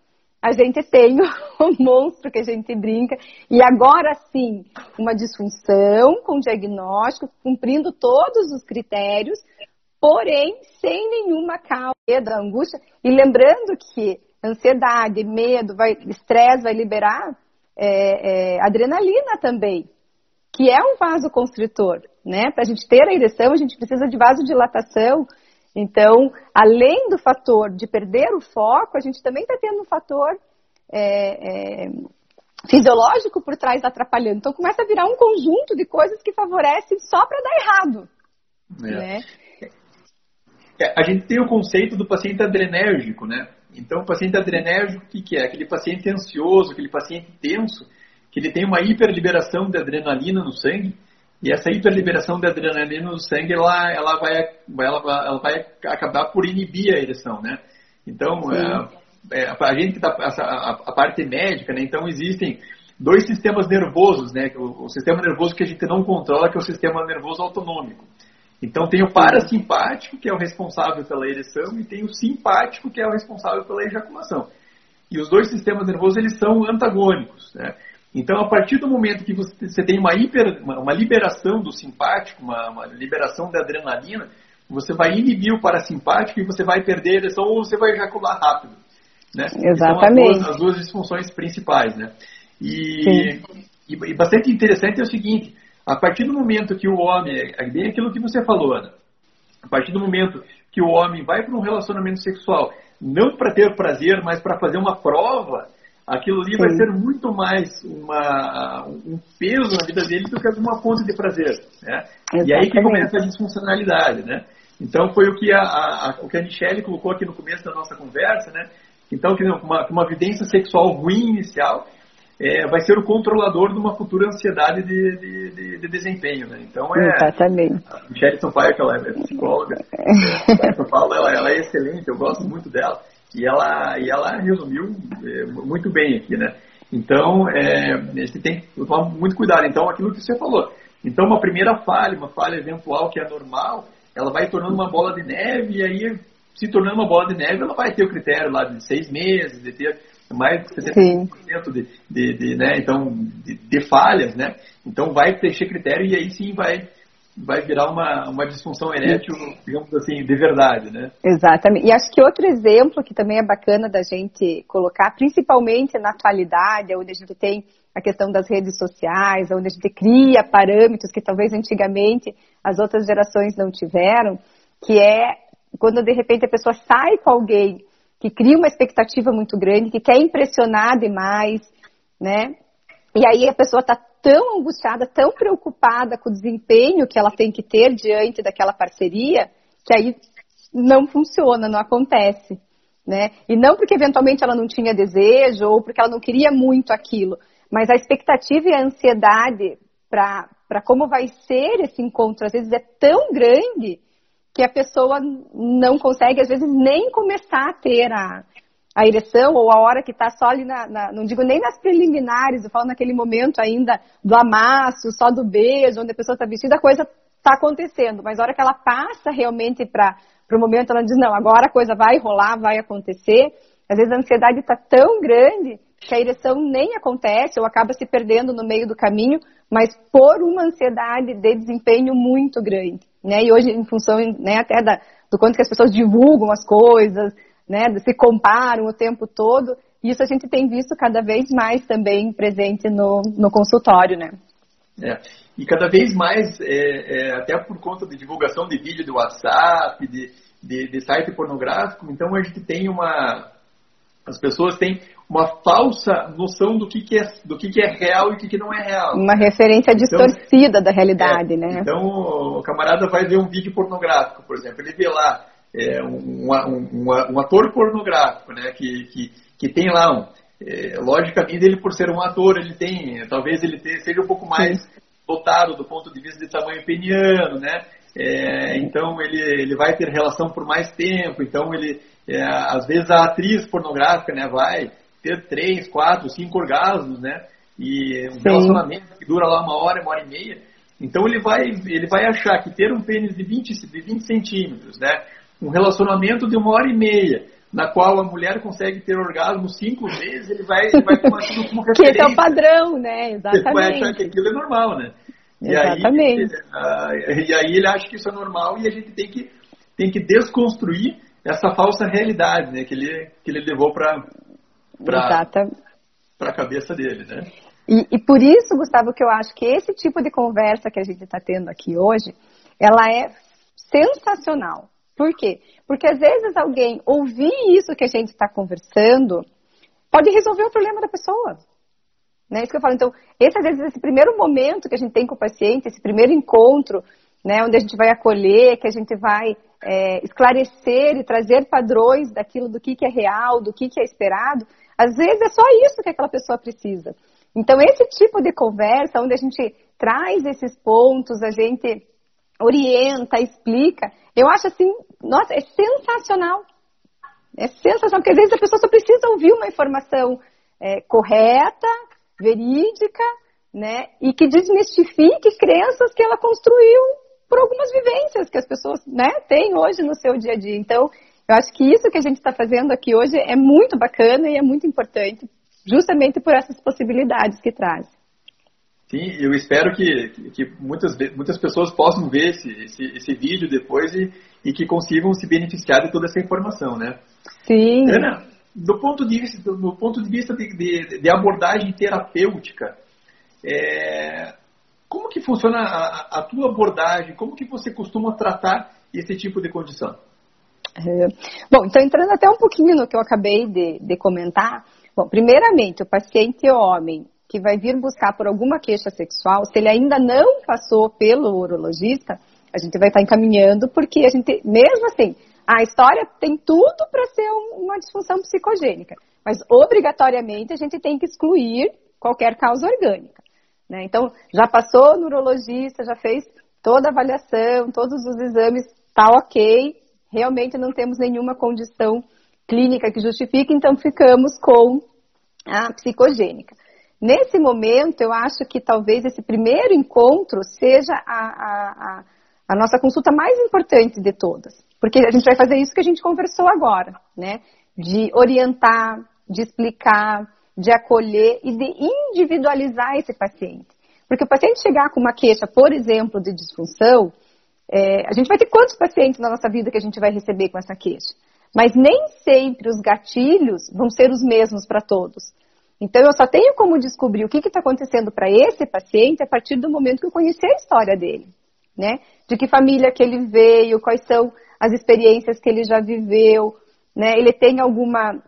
Speaker 2: a gente tem o monstro que a gente brinca, e agora sim, uma disfunção com diagnóstico, cumprindo todos os critérios, porém sem nenhuma causa da angústia. E lembrando que ansiedade, medo, vai, estresse vai liberar é, é, adrenalina também, que é um vasoconstritor, né? Para a gente ter a ereção, a gente precisa de vasodilatação. Então, além do fator de perder o foco, a gente também está tendo um fator é, é, fisiológico por trás atrapalhando. Então, começa a virar um conjunto de coisas que favorecem só para dar errado. É. Né?
Speaker 1: É, a gente tem o conceito do paciente adrenérgico, né? Então, o paciente adrenérgico, o que, que é? Aquele paciente ansioso, aquele paciente tenso, que ele tem uma hiperliberação de adrenalina no sangue, e essa hiperliberação de adrenalina no sangue, ela, ela, vai, ela, ela vai acabar por inibir a ereção, né? Então, é, é, a gente que tá, a, a, parte médica, né? Então, existem dois sistemas nervosos, né? O, o sistema nervoso que a gente não controla, que é o sistema nervoso autonômico. Então tem o parasimpático, que é o responsável pela ereção, e tem o simpático, que é o responsável pela ejaculação. E os dois sistemas nervosos eles são antagônicos. Né? Então, a partir do momento que você tem uma, hiper, uma liberação do simpático, uma, uma, liberação da adrenalina, você vai inibir o parasimpático e você vai perder a ereção ou você vai ejacular rápido. Né?
Speaker 2: Exatamente.
Speaker 1: São as duas, as duas disfunções principais. Né? E, e, e, bastante interessante é o seguinte: a partir do momento que o homem, é bem aquilo que você falou, Ana, a partir do momento que o homem vai para um relacionamento sexual, não para ter prazer, mas para fazer uma prova, aquilo ali Sim. vai ser muito mais uma, um peso na vida dele do que uma fonte de prazer. Né? E aí que começa a disfuncionalidade. Né? Então foi o que a, a, o que a Michelle colocou aqui no começo da nossa conversa, né? Então, que uma, uma vivência sexual ruim inicial é, vai ser o controlador de uma futura ansiedade de, de, de, de desempenho, né? Então é.
Speaker 2: Exatamente.
Speaker 1: A Michelle Sampaio, que ela é psicóloga, eu falo, ela, ela é excelente, eu gosto muito dela. E ela, e ela resumiu é, muito bem aqui, né? Então, é, a gente tem que tomar muito cuidado. Então, aquilo que você falou. Então, uma primeira falha, uma falha eventual que é normal, ela vai tornando uma bola de neve e aí, se tornando uma bola de neve, ela vai ter o critério lá de seis meses, de ter mais de 70% de, de, de, né, então, de, de, falhas, né? Então vai preencher critério e aí sim vai, vai virar uma, uma disfunção erétil, digamos assim, de verdade, né?
Speaker 2: Exatamente. E acho que outro exemplo que também é bacana da gente colocar, principalmente na atualidade, onde a gente tem a questão das redes sociais, onde a gente cria parâmetros que talvez antigamente as outras gerações não tiveram, que é quando de repente a pessoa sai com alguém que cria uma expectativa muito grande, que quer impressionar demais, né? E aí a pessoa está tão angustiada, tão preocupada com o desempenho que ela tem que ter diante daquela parceria, que aí não funciona, não acontece. Né? E não porque eventualmente ela não tinha desejo ou porque ela não queria muito aquilo, mas a expectativa e a ansiedade para como vai ser esse encontro, às vezes é tão grande que a pessoa não consegue, às vezes, nem começar a ter a, a ereção ou a hora que está só ali na, na, não digo nem nas preliminares, eu falo naquele momento ainda do amasso, só do beijo, onde a pessoa está vestida, a coisa está acontecendo, mas a hora que ela passa realmente para o momento, ela diz, não, agora a coisa vai rolar, vai acontecer, às vezes a ansiedade está tão grande que a ereção nem acontece ou acaba se perdendo no meio do caminho, mas por uma ansiedade de desempenho muito grande, né? E hoje, em função né, até da, do quanto que as pessoas divulgam as coisas, né, se comparam o tempo todo, isso a gente tem visto cada vez mais também presente no, no consultório, né?
Speaker 1: É. E cada vez mais, é, é, até por conta de divulgação de vídeo do WhatsApp, de, de, de site pornográfico, então a gente tem uma. As pessoas têm uma falsa noção do que, que, é, do que, que é real e o que, que não é real.
Speaker 2: Uma referência então, distorcida da realidade, é, né?
Speaker 1: Então, o camarada vai ver um vídeo pornográfico, por exemplo, ele vê lá é, um, um, um, ator pornográfico, né, que, que, que tem lá um, é, logicamente ele por ser um ator ele tem talvez ele tenha, seja um pouco mais dotado do ponto de vista de tamanho peniano né? É, então ele, ele vai ter relação por mais tempo então ele é, às vezes a atriz pornográfica né vai ter três quatro cinco orgasmos né? E um Sim. relacionamento que dura lá uma hora uma hora e meia. Então ele vai ele vai achar que ter um pênis de 20 de 20 centímetros né um relacionamento de uma hora e meia, na qual a mulher consegue ter orgasmo cinco vezes, ele vai, ele vai tomar aquilo como referência.
Speaker 2: Que é o padrão, né? Exatamente.
Speaker 1: Ele vai achar que aquilo é normal, né? E Exatamente. Aí, e aí ele acha que isso é normal e a gente tem que, tem que desconstruir essa falsa realidade, né? Que ele, que ele levou para para a cabeça dele, né?
Speaker 2: E, e, por isso, Gustavo, que eu acho que esse tipo de conversa que a gente está tendo aqui hoje, ela é sensacional. Por quê? Porque às vezes alguém ouvir isso que a gente está conversando pode resolver o problema da pessoa. Né? Isso que eu falo. Então, esse, às vezes, esse primeiro momento que a gente tem com o paciente, esse primeiro encontro, né, onde a gente vai acolher, que a gente vai é, esclarecer e trazer padrões daquilo do que, que é real, do que, que é esperado, às vezes é só isso que aquela pessoa precisa. Então, esse tipo de conversa, onde a gente traz esses pontos, a gente orienta, explica, eu acho assim, nossa, é sensacional. É sensacional, porque às vezes a pessoa só precisa ouvir uma informação é, correta, verídica, né? E que desmistifique crenças que ela construiu por algumas vivências que as pessoas né, têm hoje no seu dia a dia. Então, eu acho que isso que a gente está fazendo aqui hoje é muito bacana e é muito importante, justamente por essas possibilidades que traz.
Speaker 1: Sim, eu espero que, que muitas, muitas pessoas possam ver esse, esse, esse vídeo depois e, e, que consigam se beneficiar de toda essa informação, né?
Speaker 2: Sim.
Speaker 1: Ana, do ponto de vista, do ponto de, vista de, de, de abordagem terapêutica, é, como que funciona a, a, tua abordagem? Como que você costuma tratar esse tipo de condição?
Speaker 2: É, bom, então entrando até um pouquinho no que eu acabei de, de comentar, bom, primeiramente, o paciente homem que vai vir buscar por alguma queixa sexual, se ele ainda não passou pelo urologista, a gente vai estar encaminhando, porque a gente, mesmo assim, a história tem tudo para ser uma disfunção psicogênica, mas obrigatoriamente a gente tem que excluir qualquer causa orgânica. Né? Então, já passou no urologista, já fez toda a avaliação, todos os exames, tá ok, realmente não temos nenhuma condição clínica que justifique, então ficamos com a psicogênica. Nesse momento, eu acho que talvez esse primeiro encontro seja a, a, a, nossa consulta mais importante de todas. Porque a gente vai fazer isso que a gente conversou agora, né? De orientar, de explicar, de acolher e de individualizar esse paciente. Porque o paciente chegar com uma queixa, por exemplo, de disfunção, é, a gente vai ter quantos pacientes na nossa vida que a gente vai receber com essa queixa? Mas nem sempre os gatilhos vão ser os mesmos para todos. Então, eu só tenho como descobrir o que está acontecendo para esse paciente a partir do momento que eu conhecer a história dele, né? De que família que ele veio, quais são as experiências que ele já viveu, né? Ele tem alguma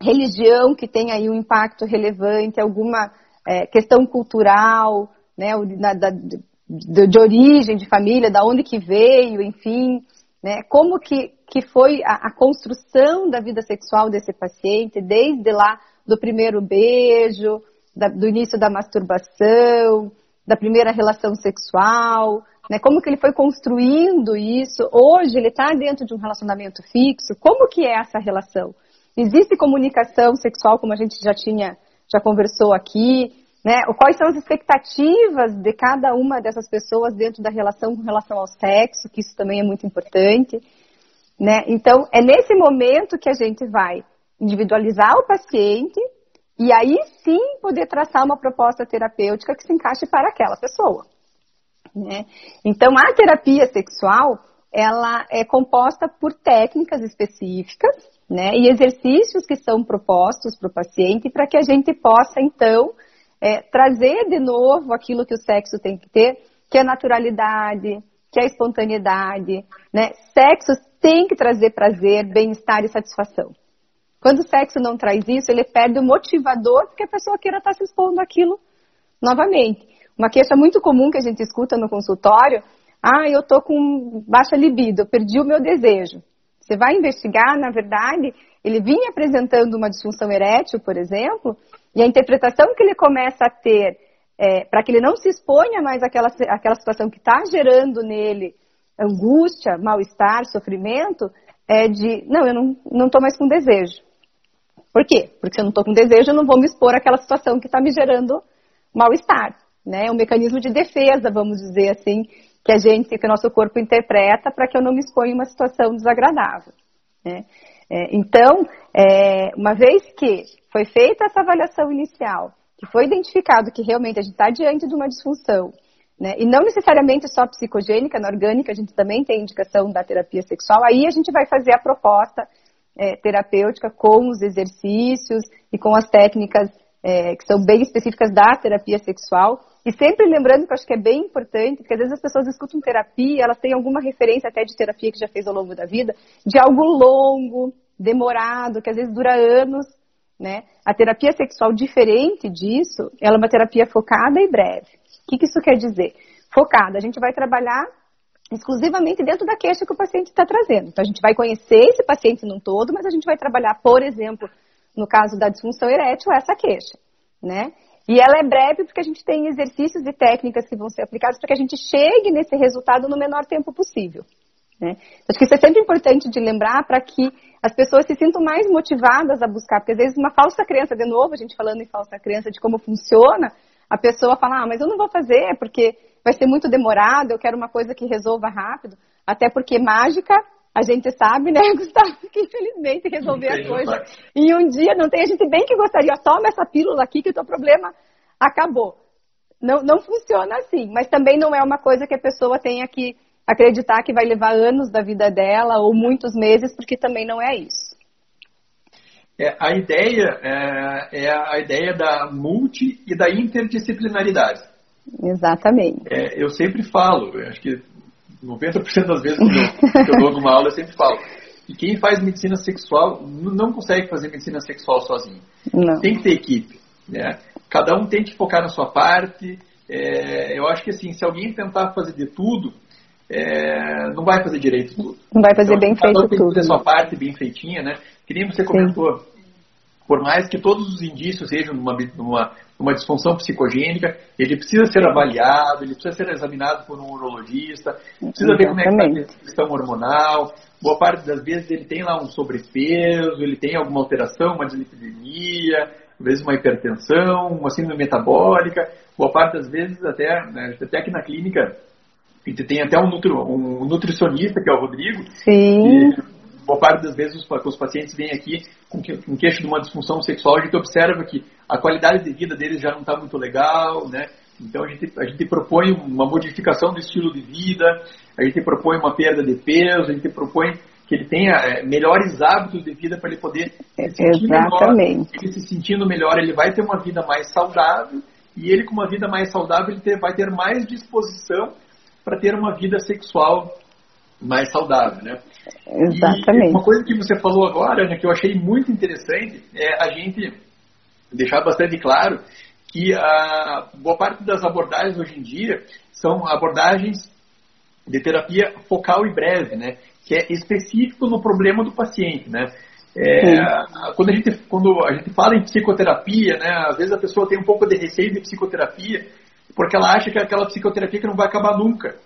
Speaker 2: religião que tem aí um impacto relevante, alguma é, questão cultural, né? Da, da, de, de, origem, de família, da onde que veio, enfim, né? Como que, que foi a, a construção da vida sexual desse paciente, desde lá do primeiro beijo, da, do início da masturbação, da primeira relação sexual, né? Como que ele foi construindo isso? Hoje ele está dentro de um relacionamento fixo. Como que é essa relação? Existe comunicação sexual, como a gente já tinha, já conversou aqui, né? Quais são as expectativas de cada uma dessas pessoas dentro da relação com relação ao sexo, que isso também é muito importante, né? Então, é nesse momento que a gente vai individualizar o paciente e aí sim poder traçar uma proposta terapêutica que se encaixe para aquela pessoa. Né? Então, a terapia sexual, ela é composta por técnicas específicas, né, e exercícios que são propostos para o paciente para que a gente possa, então, é, trazer de novo aquilo que o sexo tem que ter, que é naturalidade, que é espontaneidade, né? Sexo tem que trazer prazer, bem-estar e satisfação. Quando o sexo não traz isso, ele perde o motivador porque a pessoa queira estar se expondo aquilo novamente. Uma queixa muito comum que a gente escuta no consultório, ah, eu tô com baixa libido, eu perdi o meu desejo. Você vai investigar, na verdade, ele vinha apresentando uma disfunção erétil, por exemplo, e a interpretação que ele começa a ter é, para que ele não se exponha mais àquela, àquela situação que está gerando nele angústia, mal-estar, sofrimento, é de, não, eu não estou mais com desejo. Por quê? Porque se eu não estou com desejo, eu não vou me expor àquela situação que está me gerando mal-estar né? Um mecanismo de defesa, vamos dizer assim, que a gente, que o nosso corpo interpreta para que eu não me exponha em uma situação desagradável. Né? É, então, é, uma vez que foi feita essa avaliação inicial, que foi identificado que realmente a gente está diante de uma disfunção, né? e não necessariamente só psicogênica, na orgânica a gente também tem indicação da terapia sexual, aí a gente vai fazer a proposta é, terapêutica com os exercícios e com as técnicas é, que são bem específicas da terapia sexual. E sempre lembrando que eu acho que é bem importante, porque às vezes as pessoas escutam terapia, elas têm alguma referência até de terapia que já fez ao longo da vida, de algo longo, demorado, que às vezes dura anos, né? A terapia sexual, diferente disso, ela é uma terapia focada e breve. O que, que isso quer dizer? Focada, a gente vai trabalhar exclusivamente dentro da queixa que o paciente está trazendo. Então, a gente vai conhecer esse paciente num todo, mas a gente vai trabalhar, por exemplo, no caso da disfunção erétil, essa queixa, né? E ela é breve porque a gente tem exercícios e técnicas que vão ser aplicados para que a gente chegue nesse resultado no menor tempo possível. Né? Acho que isso é sempre importante de lembrar para que as pessoas se sintam mais motivadas a buscar, porque às vezes uma falsa crença, de novo, a gente falando em falsa crença de como funciona, a pessoa fala, ah, mas eu não vou fazer porque vai ser muito demorado, eu quero uma coisa que resolva rápido, até porque mágica a gente sabe, né, Gustavo, que infelizmente resolver as coisas em um dia não tem. A gente bem que gostaria, toma essa pílula aqui que o teu problema acabou. Não, não funciona assim, mas também não é uma coisa que a pessoa tenha que acreditar que vai levar anos da vida dela ou muitos meses, porque também não é isso.
Speaker 1: É, a ideia é, é, a ideia da multi e da interdisciplinaridade.
Speaker 2: Exatamente.
Speaker 1: É, eu sempre falo, eu acho que 90% das vezes que eu, que eu dou alguma aula, eu sempre falo. E quem faz medicina sexual não consegue fazer medicina sexual sozinho. Não. Tem que ter equipe. Né? Cada um tem que focar na sua parte. É, eu acho que assim, se alguém tentar fazer de tudo, é, não vai fazer direito tudo.
Speaker 2: Não vai fazer então, bem feito tudo. Tem que fazer
Speaker 1: a sua parte bem feitinha, né? Que nem você comentou. Sim. Por mais que todos os indícios sejam numa, numa uma disfunção psicogênica, ele precisa ser avaliado, ele precisa ser examinado por um urologista, precisa ver como é que está a questão hormonal. Boa parte das vezes ele tem lá um sobrepeso, ele tem alguma alteração, uma dislipidemia, às vezes uma hipertensão, uma síndrome metabólica. Boa parte das vezes até, né, até aqui na clínica, a gente tem até um, nutri, um nutricionista, que é o Rodrigo,
Speaker 2: Sim
Speaker 1: boa parte das vezes os, os pacientes vêm aqui com, que, com queixo de uma disfunção sexual, a gente observa que a qualidade de vida deles já não está muito legal, né? Então a gente, a gente propõe uma modificação do estilo de vida, a gente propõe uma perda de peso, a gente propõe que ele tenha é, melhores hábitos de vida para ele poder se sentir
Speaker 2: Exatamente.
Speaker 1: melhor. Ele se sentindo melhor, ele vai ter uma vida mais saudável e ele com uma vida mais saudável ele ter, vai ter mais disposição para ter uma vida sexual mais saudável, né?
Speaker 2: Exatamente.
Speaker 1: E uma coisa que você falou agora, né, que eu achei muito interessante, é a gente deixar bastante claro que a boa parte das abordagens hoje em dia são abordagens de terapia focal e breve, né? Que é específico no problema do paciente, né? É, quando, a gente, quando a gente fala em psicoterapia, né, às vezes a pessoa tem um pouco de receio de psicoterapia, porque ela acha que é aquela psicoterapia que não vai acabar nunca.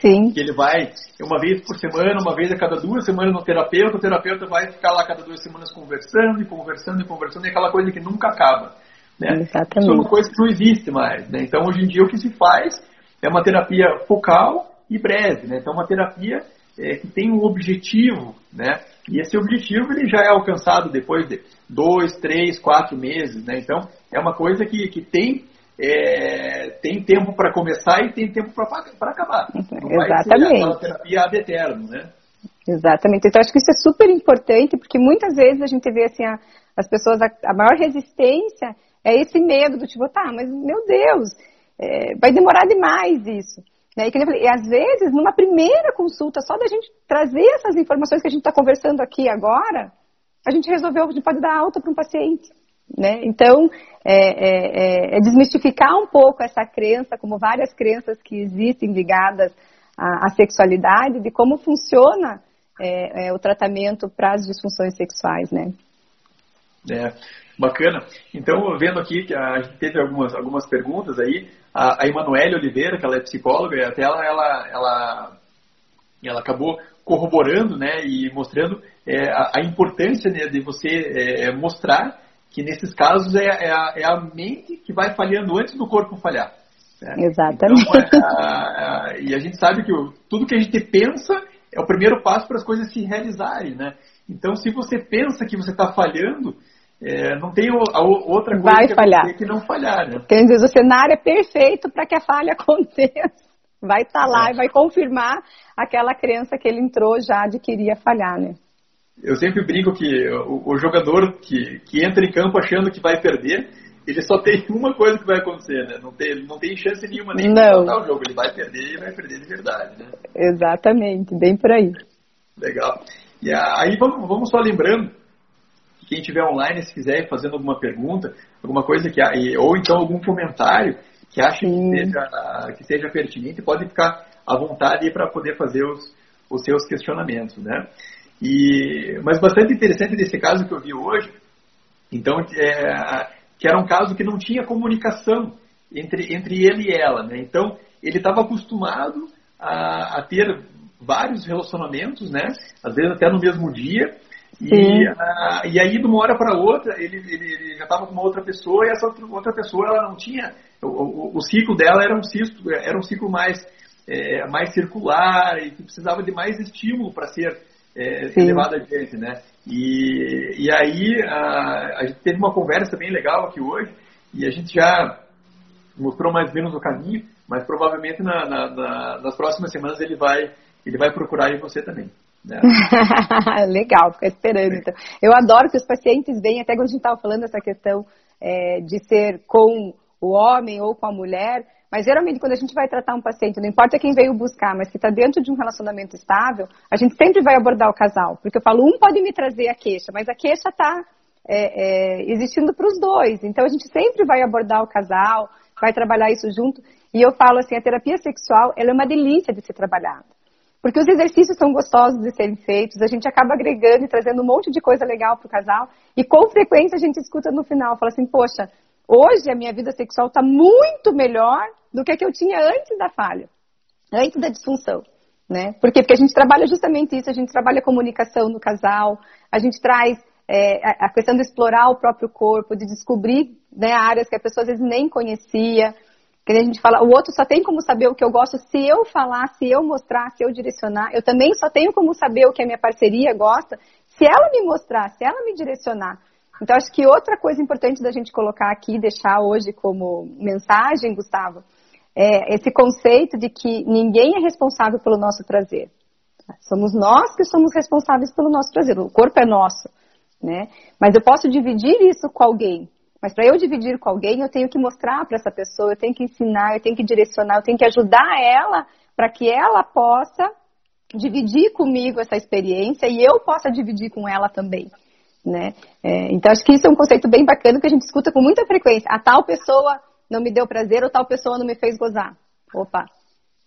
Speaker 2: Sim.
Speaker 1: Que ele vai uma vez por semana, uma vez a cada duas semanas no terapeuta, o terapeuta vai ficar lá cada duas semanas conversando e conversando e conversando, e aquela coisa que nunca acaba. Né?
Speaker 2: Exatamente.
Speaker 1: Isso é uma coisa que não existe mais. Né? Então, hoje em dia, o que se faz é uma terapia focal e breve. Né? Então, uma terapia é, que tem um objetivo, né? E esse objetivo ele já é alcançado depois de dois, três, quatro meses, né? Então é uma coisa que, que tem é, tem tempo para começar e tem tempo para acabar.
Speaker 2: Não Exatamente.
Speaker 1: Vai ser terapia ad eterno, né?
Speaker 2: Exatamente. Então acho que isso é super importante porque muitas vezes a gente vê assim a, as pessoas a, a, maior resistência é esse medo do tipo, tá, mas meu Deus, é, vai demorar demais isso. Né? E, falei, e às vezes, numa primeira consulta, só da gente trazer essas informações que a gente está conversando aqui agora, a gente resolveu, a gente pode dar alta para um paciente. Né? Então, é, é, é, é, desmistificar um pouco essa crença, como várias crenças que existem ligadas à, à sexualidade, de como funciona é, é, o tratamento para as disfunções sexuais, né?
Speaker 1: É, bacana. Então, vendo aqui que a gente teve algumas, algumas perguntas aí, a, a Emanuele Oliveira, que ela é psicóloga, até ela, ela, ela, ela acabou corroborando né, e mostrando é, a, a, importância né, de você mostrar que nesses casos é, é, a, é, a, mente que vai falhando antes do corpo falhar.
Speaker 2: Né? Exatamente. Então,
Speaker 1: a, e a gente sabe que o, tudo que a gente pensa é o primeiro passo para as coisas se realizarem. Né? Então, se você pensa que você está falhando, é, não tem outra coisa
Speaker 2: Vai que, falhar.
Speaker 1: que não falhar. Né?
Speaker 2: Quer dizer, o cenário é perfeito para que a falha aconteça. Vai estar tá lá é. e vai confirmar aquela crença que ele entrou já de que iria falhar, né?
Speaker 1: Eu sempre brinco que o, o, jogador que, que entra em campo achando que vai perder, ele só tem uma coisa que vai acontecer, né? Não tem, não tem chance nenhuma nem de botar o jogo. Ele vai perder e vai perder de verdade, né?
Speaker 2: Exatamente, bem por aí.
Speaker 1: Legal. E aí vamos, vamos só lembrando quem estiver online, se quiser fazendo alguma pergunta, alguma coisa que ou então algum comentário que ache que seja, que seja pertinente, pode ficar à vontade para poder fazer os, os seus questionamentos, né? E, mas bastante interessante desse caso que eu vi hoje, então, é, que era um caso que não tinha comunicação entre, entre ele e ela, né? Então, ele estava acostumado a, a, ter vários relacionamentos, né? Às vezes até no mesmo dia, e, e aí, de uma hora para outra, ele, ele, ele já estava com uma outra pessoa e essa outra pessoa ela não tinha. O, o, o ciclo dela era um ciclo, era um ciclo mais, é, mais circular e que precisava de mais estímulo para ser, é, ser levado adiante, né? E, e aí a, a gente teve uma conversa bem legal aqui hoje e a gente já mostrou mais ou menos o caminho, mas provavelmente na, na, na, nas próximas semanas ele vai, ele vai procurar em você também.
Speaker 2: Né? Legal, ficar esperando. Então. Eu adoro que os pacientes venham, até quando a gente estava falando essa questão é, de ser com o homem ou com a mulher, mas geralmente quando a gente vai tratar um paciente, não importa quem veio buscar, mas que está dentro de um relacionamento estável, a gente sempre vai abordar o casal. Porque eu falo, um pode me trazer a queixa, mas a queixa está é, é, existindo para os dois. Então a gente sempre vai abordar o casal, vai trabalhar isso junto. E eu falo assim, a terapia sexual ela é uma delícia de ser trabalhada. Porque os exercícios são gostosos de serem feitos, a gente acaba agregando e trazendo um monte de coisa legal para o casal. E com frequência a gente escuta no final, fala assim, poxa, hoje a minha vida sexual está muito melhor do que que eu tinha antes da falha, antes da disfunção. Né? Por quê? Porque a gente trabalha justamente isso, a gente trabalha a comunicação no casal, a gente traz é, a questão de explorar o próprio corpo, de descobrir né, áreas que a pessoa às vezes nem conhecia. Que a gente fala, o outro só tem como saber o que eu gosto se eu falar, se eu mostrar, se eu direcionar. Eu também só tenho como saber o que a minha parceria gosta se ela me mostrar, se ela me direcionar. Então, acho que outra coisa importante da gente colocar aqui, deixar hoje como mensagem, Gustavo, é esse conceito de que ninguém é responsável pelo nosso prazer. Somos nós que somos responsáveis pelo nosso prazer. O corpo é nosso, né? Mas eu posso dividir isso com alguém. Mas para eu dividir com alguém, eu tenho que mostrar para essa pessoa, eu tenho que ensinar, eu tenho que direcionar, eu tenho que ajudar ela para que ela possa dividir comigo essa experiência e eu possa dividir com ela também. Né? É, então, acho que isso é um conceito bem bacana que a gente escuta com muita frequência. A tal pessoa não me deu prazer ou tal pessoa não me fez gozar. Opa,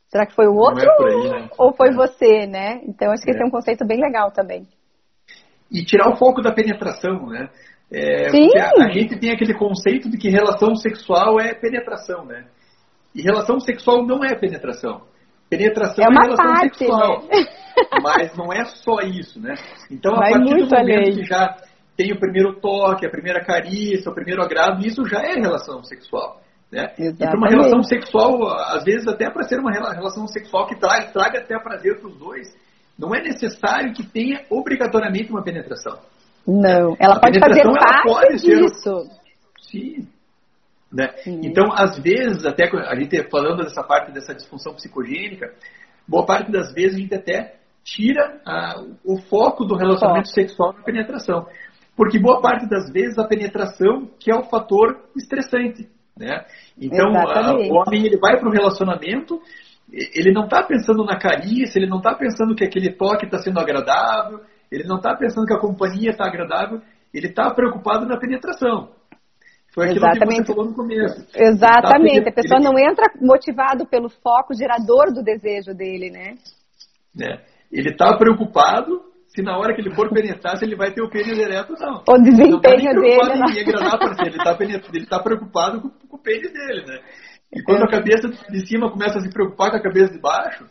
Speaker 2: será que foi o outro
Speaker 1: é aí, né?
Speaker 2: ou foi é. você, né? Então, acho que esse é um conceito bem legal também.
Speaker 1: E tirar o foco da penetração, né? É, a, a, gente tem aquele conceito de que relação sexual é penetração, né? E relação sexual não é penetração. penetração é,
Speaker 2: uma
Speaker 1: é relação
Speaker 2: parte,
Speaker 1: sexual.
Speaker 2: Né?
Speaker 1: Mas não é só isso, né? Então, a
Speaker 2: Vai
Speaker 1: partir do momento
Speaker 2: além.
Speaker 1: que já tem o primeiro toque, a primeira carícia, o primeiro agrado, isso já é relação sexual. Né? E para uma relação sexual, às vezes até para ser uma relação sexual que traga, traga até prazer para os dois, não é necessário que tenha obrigatoriamente uma penetração.
Speaker 2: Não, ela
Speaker 1: a
Speaker 2: pode fazer
Speaker 1: ela
Speaker 2: parte
Speaker 1: pode
Speaker 2: disso.
Speaker 1: Ser... Sim. Né? Então, às vezes, até a gente falando dessa parte dessa disfunção psicogênica, boa parte das vezes a gente até tira a, o foco do relacionamento foco. sexual na penetração. Porque boa parte das vezes a penetração que é o fator estressante. Né? Então, o homem ele vai para o relacionamento, ele não está pensando na carícia, ele não está pensando que aquele toque está sendo agradável, ele não está pensando que a companhia está agradável, ele está preocupado na penetração. Foi aquilo Exatamente. que você falou no começo.
Speaker 2: Exatamente. Tá, a pessoa ele... não entra motivado pelo foco gerador do desejo dele, né?
Speaker 1: É. Ele está preocupado se na hora que ele for penetrar, se ele vai ter o pênis ereto ou não.
Speaker 2: O desempenho
Speaker 1: não tá
Speaker 2: dele. Não.
Speaker 1: Em agradar ele está ele tá preocupado com, com, o pênis dele, né? E quando é. a cabeça de cima começa a se preocupar com a cabeça de baixo,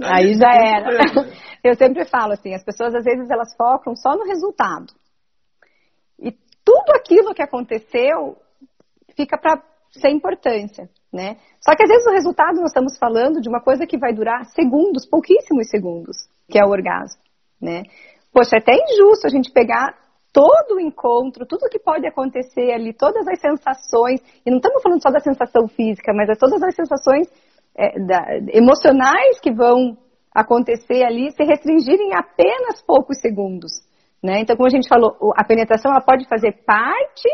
Speaker 2: aí, aí já era. Problema, né? Eu sempre falo assim, as pessoas às vezes elas focam só no resultado. E tudo aquilo que aconteceu fica para sem importância, né? Só que às vezes o resultado nós estamos falando de uma coisa que vai durar segundos, pouquíssimos segundos, que é o orgasmo, né? Poxa, é até injusto a gente pegar todo o encontro, tudo que pode acontecer ali, todas as sensações, e não estamos falando só da sensação física, mas é todas as sensações é, da, emocionais que vão acontecer ali, se restringirem em apenas poucos segundos. Né? Então, como a gente falou, a penetração ela pode fazer parte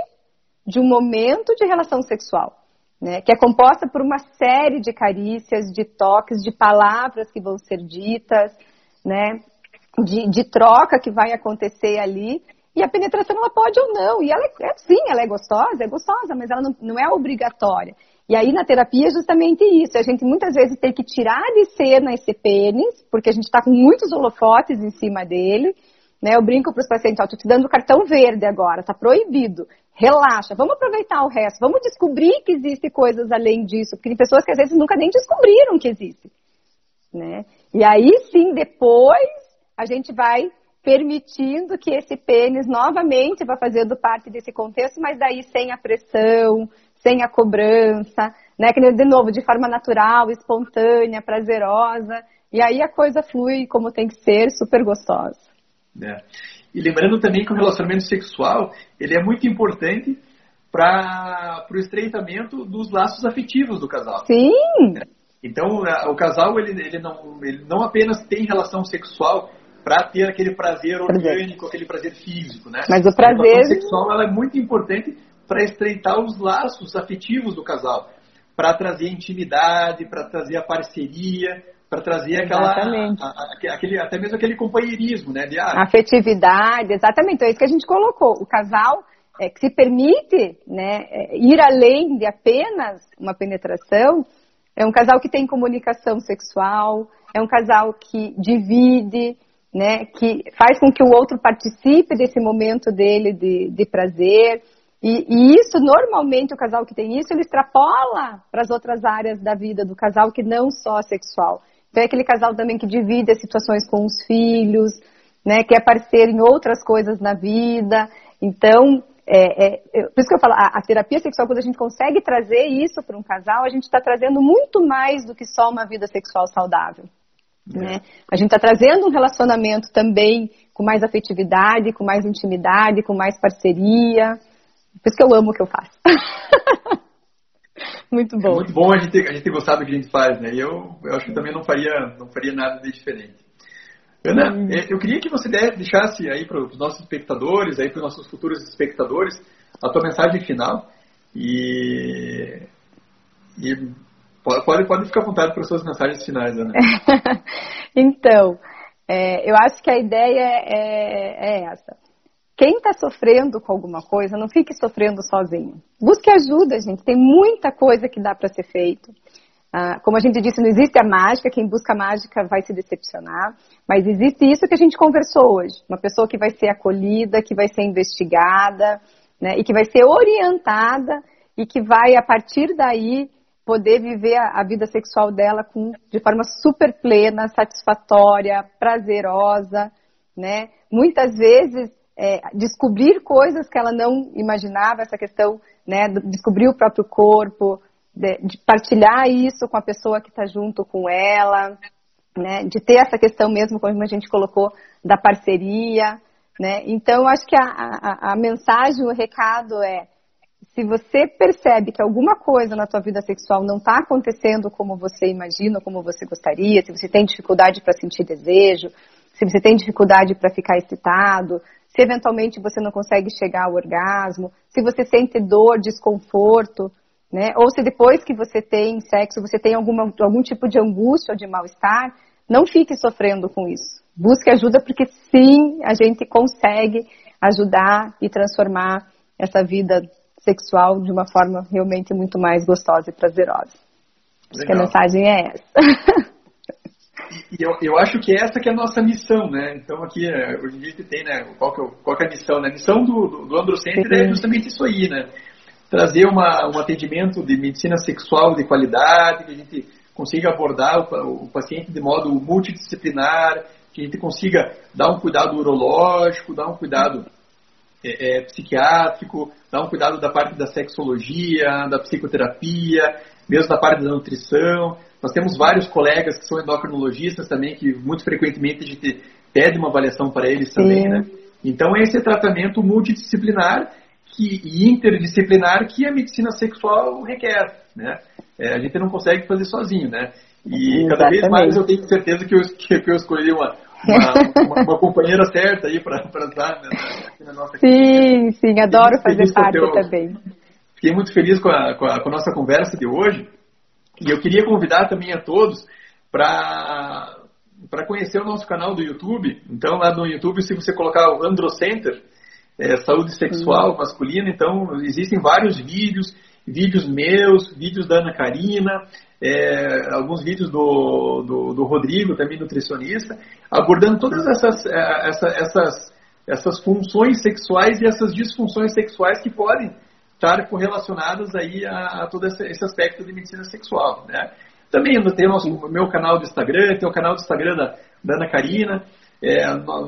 Speaker 2: de um momento de relação sexual, né? que é composta por uma série de carícias, de toques, de palavras que vão ser ditas, né? De, de troca que vai acontecer ali. E a penetração ela pode ou não. E ela é, sim, ela é gostosa, é gostosa, mas ela não, não é obrigatória. E aí na terapia é justamente isso. A gente muitas vezes tem que tirar de cena esse pênis, porque a gente está com muitos holofotes em cima dele. Né? Eu brinco para os pacientes, ó, tô te dando cartão verde agora, tá proibido. Relaxa, vamos aproveitar o resto, vamos descobrir que existem coisas além disso, porque tem pessoas que às vezes nunca nem descobriram que existe. Né? E aí sim, depois a gente vai permitindo que esse pênis novamente vá fazendo parte desse contexto, mas daí sem a pressão, sem a cobrança, né? Que de novo, de forma natural, espontânea, prazerosa. E aí a coisa flui como tem que ser, super gostosa.
Speaker 1: É. E lembrando também que o relacionamento sexual ele é muito importante para o estreitamento dos laços afetivos do casal.
Speaker 2: Sim.
Speaker 1: Então o casal ele, ele, não, ele não apenas tem relação sexual para ter aquele prazer orgânico, aquele prazer físico, né?
Speaker 2: Mas o prazer a
Speaker 1: sexual ela é muito importante para estreitar os laços afetivos do casal, para trazer intimidade, para trazer a parceria, para trazer aquela, a, a, aquele, até mesmo aquele companheirismo, né? De,
Speaker 2: ah, Afetividade, exatamente. Então, é isso que a gente colocou. O casal é, que se permite né, é, ir além de apenas uma penetração é um casal que tem comunicação sexual, é um casal que divide, né, que faz com que o outro participe desse momento dele de, de prazer. E, e, isso, normalmente, o casal que tem isso, ele extrapola para as outras áreas da vida do casal que não só sexual. Então, é aquele casal também que divide as situações com os filhos, né, que é parceiro em outras coisas na vida. Então, é, é, por isso que eu falo, a, a, terapia sexual, quando a gente consegue trazer isso para um casal, a gente está trazendo muito mais do que só uma vida sexual saudável. É. Né? A gente está trazendo um relacionamento também com mais afetividade, com mais intimidade, com mais parceria. Por isso que eu amo o que eu faço. muito bom. É
Speaker 1: muito bom a gente, a gente gostar do que a gente faz, né? E eu, eu acho que também não faria, não faria nada de diferente. Ana, hum. eu queria que você deixasse aí para os nossos espectadores, aí para os nossos futuros espectadores, a tua mensagem final e, e pode, pode ficar à vontade para as suas mensagens finais, Ana.
Speaker 2: então, é, eu acho que a ideia é, é essa quem está sofrendo com alguma coisa, não fique sofrendo sozinho. Busque ajuda, gente. Tem muita coisa que dá para ser feito. Ah, como a gente disse, não existe a mágica. Quem busca a mágica vai se decepcionar. Mas existe isso que a gente conversou hoje. Uma pessoa que vai ser acolhida, que vai ser investigada, né, e que vai ser orientada e que vai, a partir daí, poder viver a, a, vida sexual dela com, de forma super plena, satisfatória, prazerosa, né? Muitas vezes é, descobrir coisas que ela não imaginava, essa questão, né? Descobrir o próprio corpo, de, de partilhar isso com a pessoa que está junto com ela, né? De ter essa questão mesmo, como a gente colocou, da parceria, né? Então, acho que a, a, a mensagem, o recado é se você percebe que alguma coisa na tua vida sexual não está acontecendo como você imagina, como você gostaria, se você tem dificuldade para sentir desejo, se você tem dificuldade para ficar excitado, se eventualmente você não consegue chegar ao orgasmo, se você sente dor, desconforto, né? Ou se depois que você tem sexo, você tem alguma, algum tipo de angústia ou de mal-estar, não fique sofrendo com isso. Busque ajuda porque sim, a gente consegue ajudar e transformar essa vida sexual de uma forma realmente muito mais gostosa e prazerosa. Acho que a mensagem é essa.
Speaker 1: E eu, eu acho que essa que é a nossa missão, né? Então aqui, é, hoje em dia que tem, né? Qual que, é, qual que é a missão, né? A missão do, do, do Androcenter é justamente isso aí, né? Trazer uma, um atendimento de medicina sexual de qualidade, que a gente consiga abordar o, o paciente de modo multidisciplinar, que a gente consiga dar um cuidado urológico, dar um cuidado é, é, psiquiátrico, dar um cuidado da parte da sexologia, da psicoterapia, mesmo da parte da nutrição. Nós temos vários colegas que são endocrinologistas também, que muito frequentemente a gente pede uma avaliação para eles também, Sim. né? Então, esse é tratamento multidisciplinar que, e interdisciplinar que a medicina sexual requer, né? É, a gente não consegue fazer sozinho, né? E Exatamente. cada vez mais eu tenho certeza que eu, que eu escolhi uma, uma, uma, uma, companheira certa aí para estar né,
Speaker 2: na nossa Sim, sim, adoro fazer parte eu, também.
Speaker 1: Fiquei muito feliz com a, com, a, com a nossa conversa de hoje e eu queria convidar também a todos para para conhecer o nosso canal do YouTube. Então, lá no YouTube, se você colocar o Androcenter, é, saúde sexual masculina, então existem vários vídeos, vídeos meus, vídeos da Ana Karina, é, alguns vídeos do, do, do, Rodrigo, também nutricionista, abordando todas essas, é, essa, essas, essas funções sexuais e essas disfunções sexuais que podem estar correlacionadas aí a, a todo esse, aspecto de medicina sexual. Né? Também tem o meu canal do Instagram, tem o canal do Instagram da, da Ana Karina, é,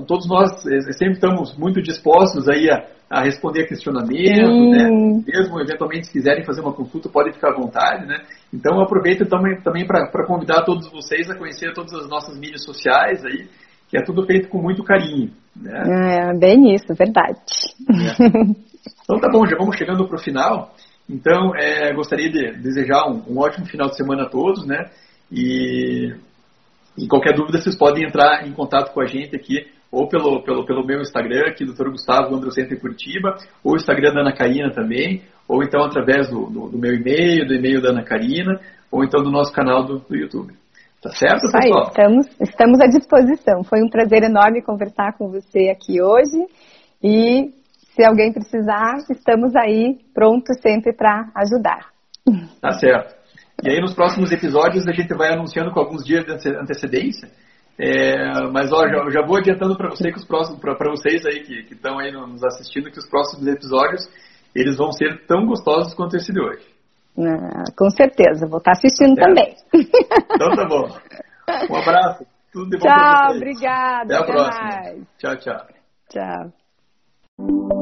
Speaker 1: todos nós é, sempre estamos muito dispostos aí a, a responder a questionamento, né? mesmo eventualmente se quiserem fazer uma consulta, podem ficar à vontade, né? Então aproveito também, também para convidar todos vocês a conhecer todas as nossas mídias sociais aí, que é tudo feito com muito carinho. Né?
Speaker 2: É, bem isso, verdade.
Speaker 1: É. Então tá bom, já vamos chegando para o final. Então, é, gostaria de desejar um, um ótimo final de semana a todos, né? E e qualquer dúvida, vocês podem entrar em contato com a gente aqui, ou pelo, pelo, pelo meu Instagram, aqui, Dr. Gustavo Androcentro em Curitiba, ou o Instagram da Ana Karina também, ou então através do, do, do meu e-mail, do e-mail da Ana Karina, ou então do nosso canal do, do YouTube. Tá certo, Isso pessoal?
Speaker 2: Aí, estamos, estamos à disposição. Foi um prazer enorme conversar com você aqui hoje. E se alguém precisar, estamos aí prontos sempre para ajudar.
Speaker 1: Tá certo. E aí nos próximos episódios a gente vai anunciando com alguns dias de antecedência. É, mas ó, já, já, vou adiantando para você que os próximos, para vocês aí que estão aí nos assistindo, que os próximos episódios eles vão ser tão gostosos quanto esse de hoje.
Speaker 2: Ah, com certeza, vou estar assistindo é. também.
Speaker 1: Então tá bom. Um abraço. Tudo de bom
Speaker 2: Tchau, obrigada.
Speaker 1: Até a até próxima. Mais. Tchau, tchau.
Speaker 2: Tchau.